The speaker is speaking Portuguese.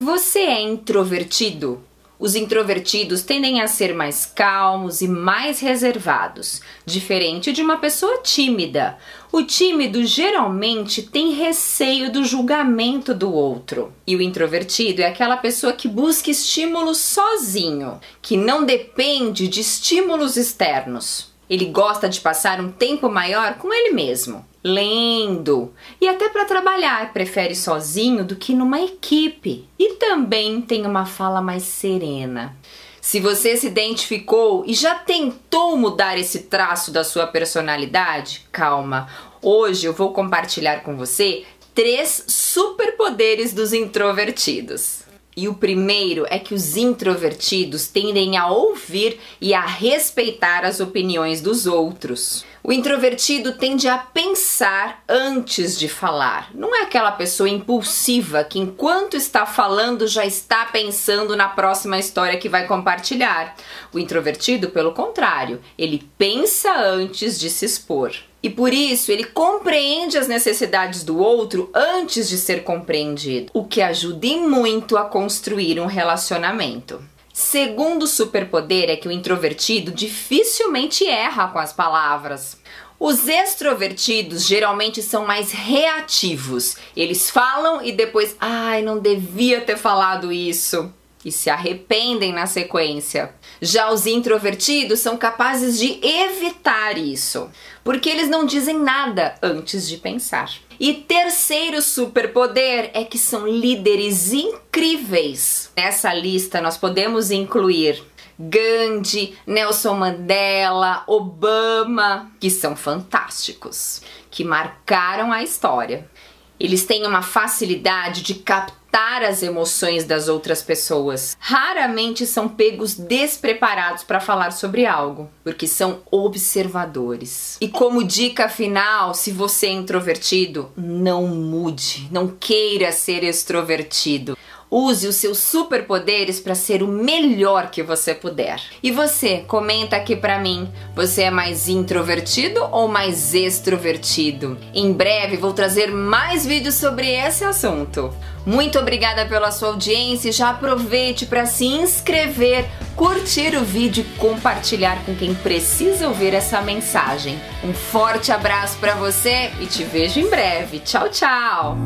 Você é introvertido? Os introvertidos tendem a ser mais calmos e mais reservados, diferente de uma pessoa tímida. O tímido geralmente tem receio do julgamento do outro. E o introvertido é aquela pessoa que busca estímulos sozinho, que não depende de estímulos externos. Ele gosta de passar um tempo maior com ele mesmo, lendo e até para trabalhar prefere sozinho do que numa equipe. E também tem uma fala mais serena. Se você se identificou e já tentou mudar esse traço da sua personalidade, calma. Hoje eu vou compartilhar com você três superpoderes dos introvertidos. E o primeiro é que os introvertidos tendem a ouvir e a respeitar as opiniões dos outros. O introvertido tende a pensar antes de falar. Não é aquela pessoa impulsiva que, enquanto está falando, já está pensando na próxima história que vai compartilhar. O introvertido, pelo contrário, ele pensa antes de se expor. E por isso ele compreende as necessidades do outro antes de ser compreendido, o que ajuda muito a construir um relacionamento. Segundo superpoder é que o introvertido dificilmente erra com as palavras. Os extrovertidos geralmente são mais reativos. Eles falam e depois, ai, não devia ter falado isso e se arrependem na sequência. Já os introvertidos são capazes de evitar isso, porque eles não dizem nada antes de pensar. E terceiro superpoder é que são líderes incríveis. Nessa lista nós podemos incluir Gandhi, Nelson Mandela, Obama, que são fantásticos, que marcaram a história. Eles têm uma facilidade de captar captar as emoções das outras pessoas. Raramente são pegos despreparados para falar sobre algo, porque são observadores. E como dica final, se você é introvertido, não mude, não queira ser extrovertido. Use os seus superpoderes para ser o melhor que você puder. E você, comenta aqui para mim, você é mais introvertido ou mais extrovertido? Em breve vou trazer mais vídeos sobre esse assunto. Muito obrigada pela sua audiência. Já aproveite para se inscrever, curtir o vídeo e compartilhar com quem precisa ouvir essa mensagem. Um forte abraço para você e te vejo em breve. Tchau, tchau.